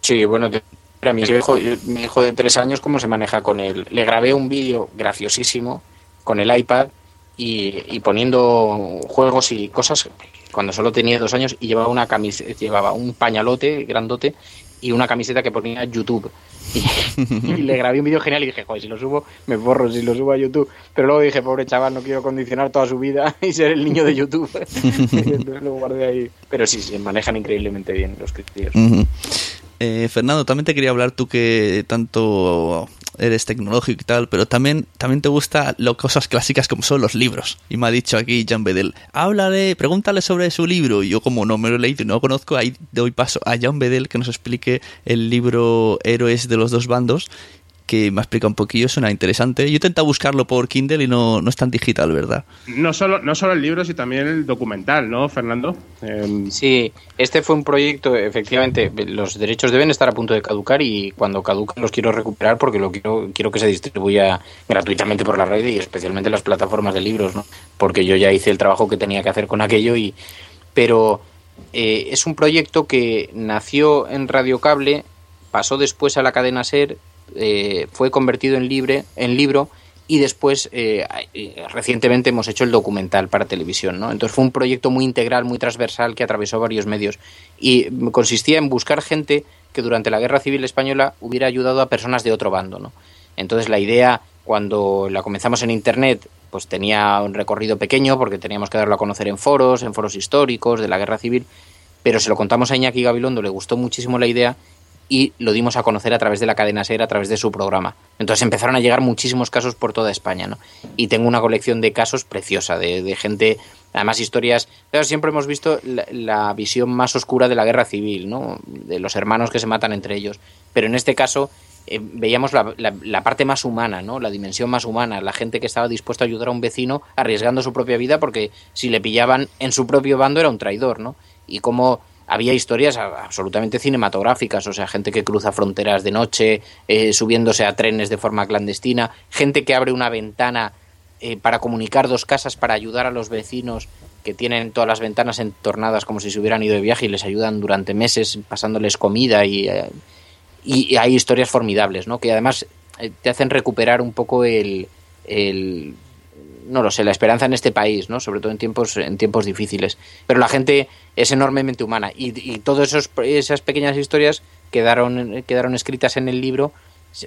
Sí, bueno, te- mira, mi hijo, mi hijo de tres años, ¿cómo se maneja con él? Le grabé un vídeo graciosísimo con el iPad y, y poniendo juegos y cosas cuando solo tenía dos años y llevaba una camiseta, llevaba un pañalote grandote y una camiseta que ponía YouTube. <laughs> Y, le grabé un vídeo genial y dije, joder, si lo subo, me borro si lo subo a YouTube. Pero luego dije, pobre chaval, no quiero condicionar toda su vida <laughs> y ser el niño de YouTube. <laughs> Entonces lo guardé ahí. Pero sí, se manejan increíblemente bien los críos. Ujú. Eh, Fernando, también te quería hablar tú que tanto eres tecnológico y tal, pero también, también te gustan las cosas clásicas como son los libros. Y me ha dicho aquí Jan Bedel, háblale, pregúntale sobre su libro. Y yo como no me lo he leído y no lo conozco, ahí doy paso a Jan Bedel que nos explique el libro Héroes de los dos bandos, que me ha explicado un poquillo, suena interesante. Yo he intentado buscarlo por Kindle y no, no es tan digital, ¿verdad? No solo, no solo el libro, sino también el documental, ¿no, Fernando? Eh, Sí, este fue un proyecto, efectivamente, los derechos deben estar a punto de caducar y cuando caducan los quiero recuperar porque lo quiero, quiero que se distribuya gratuitamente por la red y especialmente en las plataformas de libros, ¿no? Porque yo ya hice el trabajo que tenía que hacer con aquello y... Pero eh, es un proyecto que nació en Radio Cable, pasó después a la cadena SER, eh, fue convertido en, libre, en libro y después eh, eh, recientemente hemos hecho el documental para televisión, ¿no? Entonces fue un proyecto muy integral, muy transversal que atravesó varios medios y consistía en buscar gente que durante la Guerra Civil Española hubiera ayudado a personas de otro bando, ¿no? Entonces la idea cuando la comenzamos en internet pues tenía un recorrido pequeño porque teníamos que darlo a conocer en foros, en foros históricos de la Guerra Civil, pero se lo contamos a Iñaki Gabilondo, le gustó muchísimo la idea y lo dimos a conocer a través de la cadena SER, a través de su programa. Entonces empezaron a llegar muchísimos casos por toda España, ¿no? Y tengo una colección de casos preciosa, de, de gente, además historias, pero siempre hemos visto la, visión más oscura de la guerra civil, ¿no? De los hermanos que se matan entre ellos. Pero en este caso eh, veíamos la, la, la, parte más humana, ¿no? La dimensión más humana, la gente que estaba dispuesta a ayudar a un vecino arriesgando su propia vida porque si le pillaban en su propio bando era un traidor, ¿no? Y cómo había historias absolutamente cinematográficas, o sea, gente que cruza fronteras de noche, eh, subiéndose a trenes de forma clandestina, gente que abre una ventana eh, para comunicar dos casas para ayudar a los vecinos que tienen todas las ventanas entornadas como si se hubieran ido de viaje y les ayudan durante meses pasándoles comida y, eh, y, hay historias formidables, ¿no? Que además te hacen recuperar un poco el, el no lo sé, la esperanza en este país, ¿no? Sobre todo en tiempos, en tiempos difíciles. Pero la gente es enormemente humana y, y todas esas pequeñas historias quedaron, quedaron escritas en el libro,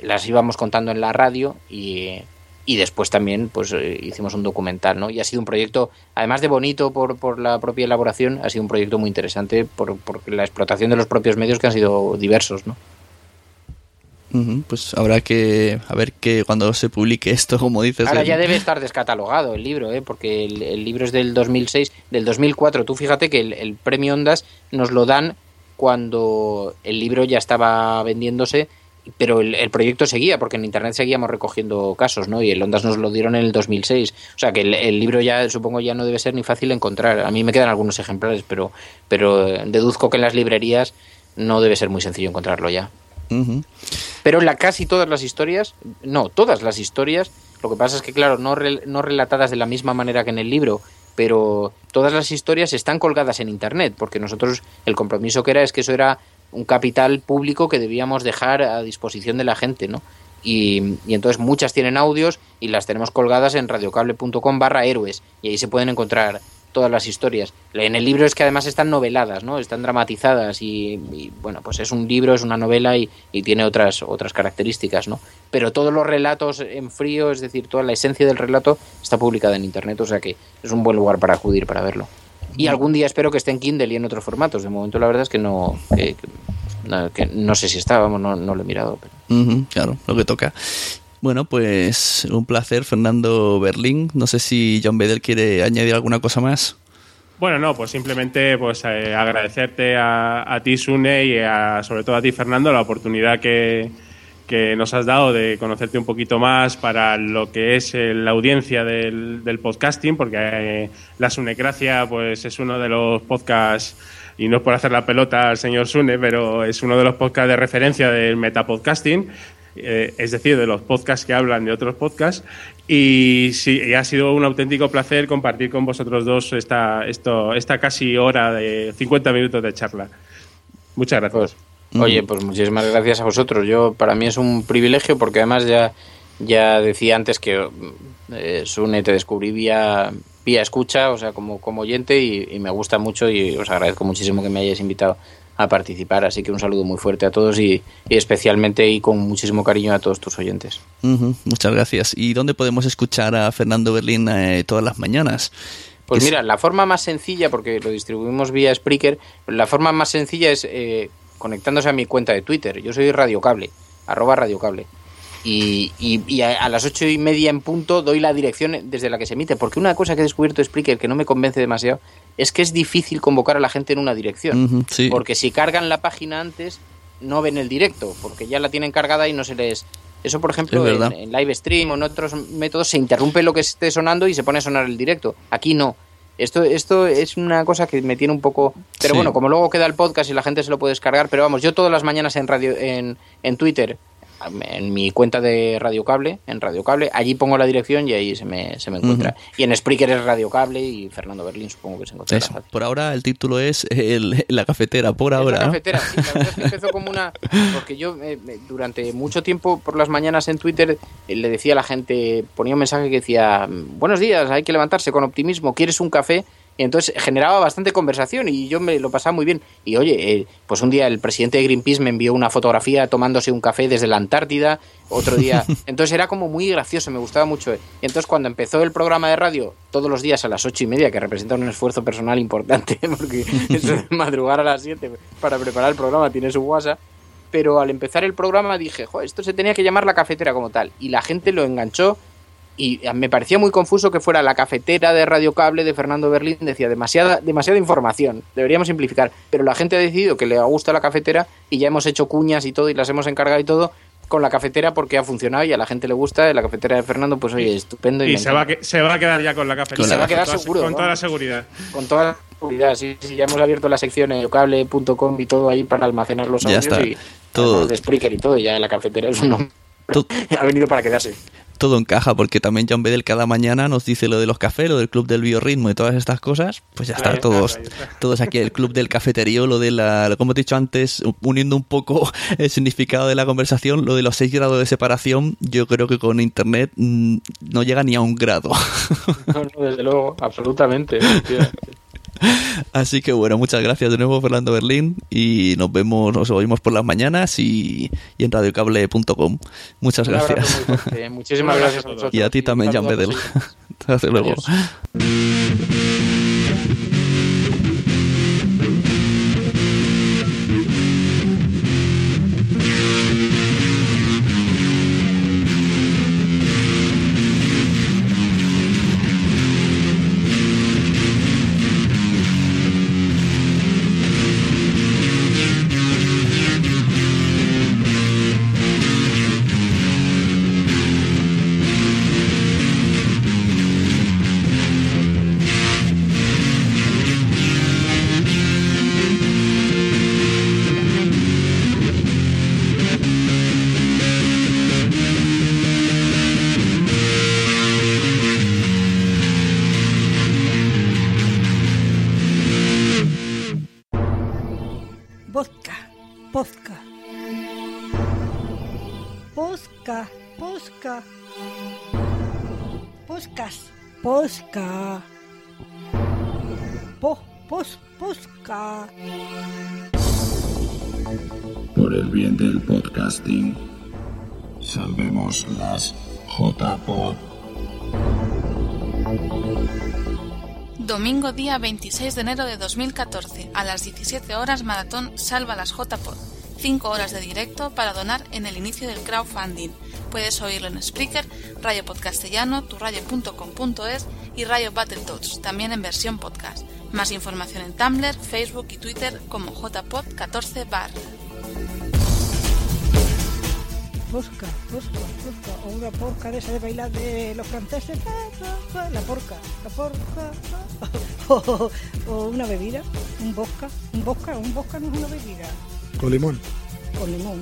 las íbamos contando en la radio y, y después también pues eh, hicimos un documental, ¿no? Y ha sido un proyecto, además de bonito por, por la propia elaboración, ha sido un proyecto muy interesante por, por la explotación de los propios medios que han sido diversos, ¿no? Pues habrá que a ver que cuando se publique esto, como dices. Ahora el... ya debe estar descatalogado el libro, ¿eh? porque el, el, libro es del 2006, del 2004. Tú fíjate que el, el, premio Ondas nos lo dan cuando el libro ya estaba vendiéndose, pero el, proyecto seguía, porque en internet seguíamos recogiendo casos, ¿no? Y el Ondas nos lo dieron en el 2006. O sea que el, libro ya, supongo, ya no debe ser ni fácil encontrar. A mí me quedan algunos ejemplares, pero, pero deduzco que en las librerías no debe ser muy sencillo encontrarlo ya. Uh -huh. Pero la casi todas las historias, no, todas las historias, lo que pasa es que, claro, no, no relatadas de la misma manera que en el libro, pero todas las historias están colgadas en Internet, porque nosotros el compromiso que era es que eso era un capital público que debíamos dejar a disposición de la gente, ¿no? Y, y entonces muchas tienen audios y las tenemos colgadas en radiocable.com barra héroes y ahí se pueden encontrar todas las historias. En el libro es que además están noveladas, ¿no? Están dramatizadas y, y, bueno, pues es un libro, es una novela y, y, tiene otras otras características, ¿no? Pero todos los relatos en frío, es decir, toda la esencia del relato está publicada en internet, o sea que es un buen lugar para acudir para verlo. Y algún día espero que esté en Kindle y en otros formatos. De momento la verdad es que no que, no sé si está, vamos, no, no lo he mirado. Pero... Uh -huh, claro, lo que toca. Bueno, pues un placer, Fernando Berlín. No sé si John Bedell quiere añadir alguna cosa más. Bueno, no, pues simplemente pues eh, agradecerte a, a, ti, Sune, y a, sobre todo a ti, Fernando, la oportunidad que, que, nos has dado de conocerte un poquito más para lo que es eh, la audiencia del, del podcasting, porque eh, la Sunecracia pues, es uno de los podcasts, y no es por hacer la pelota al señor Sune, pero es uno de los podcasts de referencia del metapodcasting. Eh, es decir, de los podcasts que hablan de otros podcasts. Y sí, y ha sido un auténtico placer compartir con vosotros dos esta, esta casi hora de 50 minutos de charla. Muchas gracias. Pues, oye, pues muchísimas gracias a vosotros. Yo para mí es un privilegio porque además ya, ya decía antes que eh, Sune te descubrí vía, vía escucha, o sea, como, como oyente y, y me gusta mucho y os agradezco muchísimo que me hayáis invitado a participar. Así que un saludo muy fuerte a todos y, y especialmente y con muchísimo cariño a todos tus oyentes. Uh -huh, muchas gracias. ¿Y dónde podemos escuchar a Fernando Berlín eh, todas las mañanas? Pues es... mira, la forma más sencilla, porque lo distribuimos vía Spreaker, la forma más sencilla es eh, conectándose a mi cuenta de Twitter. Yo soy Radiocable, arroba Radiocable. Y, y, y a, a, las ocho y media en punto doy la dirección desde la que se emite. Porque una cosa que he descubierto de Spreaker que no me convence demasiado es que es difícil convocar a la gente en una dirección. Uh -huh, sí. Porque si cargan la página antes, no ven el directo, porque ya la tienen cargada y no se les... Eso, por ejemplo, en, en, live stream o en otros métodos se interrumpe lo que esté sonando y se pone a sonar el directo. Aquí no. Esto, esto es una cosa que me tiene un poco... Pero sí. bueno, como luego queda el podcast y la gente se lo puede descargar, pero vamos, yo todas las mañanas en, radio, en, en Twitter en mi cuenta de Radio Cable, en Radio Cable, allí pongo la dirección y ahí se me, se me encuentra. Uh -huh. Y en Spreaker es Radio Cable y Fernando Berlín supongo que se encuentra. Eso. Por ahora el título es el, La Cafetera, por ahora. La Cafetera, sí, la verdad es que <laughs> empezó como una... Porque yo eh, durante mucho tiempo por las mañanas en Twitter eh, le decía a la gente, ponía un mensaje que decía, buenos días, hay que levantarse con optimismo, ¿quieres un café? Y entonces generaba bastante conversación y yo me lo pasaba muy bien. Y oye, eh, pues un día el presidente de Greenpeace me envió una fotografía tomándose un café desde la Antártida, otro día. <laughs> Entonces era como muy gracioso, me gustaba mucho. Y entonces cuando empezó el programa de radio, todos los días a las ocho y media, que representa un esfuerzo personal importante, <laughs> porque eso de madrugar a las siete para preparar el programa tiene su WhatsApp. Pero al empezar el programa dije, Joder, esto se tenía que llamar la cafetera como tal. Y la gente lo enganchó y me parecía muy confuso que fuera la cafetera de Radio Cable de Fernando Berlín, decía demasiada, demasiada información, deberíamos simplificar, pero la gente ha decidido que le gusta la cafetera y ya hemos hecho cuñas y todo y las hemos encargado y todo con la cafetera porque ha funcionado y a la gente le gusta, la cafetera de Fernando pues oye, estupendo. Y, y se, va que, se va a quedar ya con la cafetera. se va a quedar seguro. Con toda la seguridad. Con toda la seguridad, sí, sí, ya hemos abierto la sección en cable.com y todo ahí para almacenar los audios ya está. y todo de Spreaker y todo, y ya la cafetera es un nombre. <laughs> ha venido para quedarse todo encaja, porque también John Bedell cada mañana nos dice lo de los cafés, lo del club del biorritmo y todas estas cosas, pues ya está, todos, todos aquí, el club del cafeterío, lo de la, como te he dicho antes, uniendo un poco <laughs> el significado de la conversación, lo de los 6 grados de separación, yo creo que con internet mmm, no llega ni a un grado. No, no, desde luego, absolutamente. <laughs> <laughs> Así que bueno, muchas gracias de nuevo Fernando Berlín y nos vemos, nos oímos por las mañanas y, y en radiocable.com. Muchas gracias. <laughs> Muchísimas gracias a vosotros. Y a ti también, Jan Bedel. <laughs> Hasta luego. Adiós. Posca. Po, pos, posca. Por el bien del podcasting, salvemos las JPod. Domingo día 26 de enero de 2014, a las 17 horas Maratón Salva las JPod. 5 horas de directo para donar en el inicio del crowdfunding. Puedes oírlo en Spreaker, Radio Podcastellano, turradio.com.es y Radio Battletoads, también en versión podcast. Más información en Tumblr, Facebook y Twitter como JPod14 bar. Posca, posca, posca. O una porca de esa de bailar de los franceses. La porca, la porca. O, <laughs> o una bebida, un bosca. Un bosca, un bosca no es una bebida. Con limón. Con limón.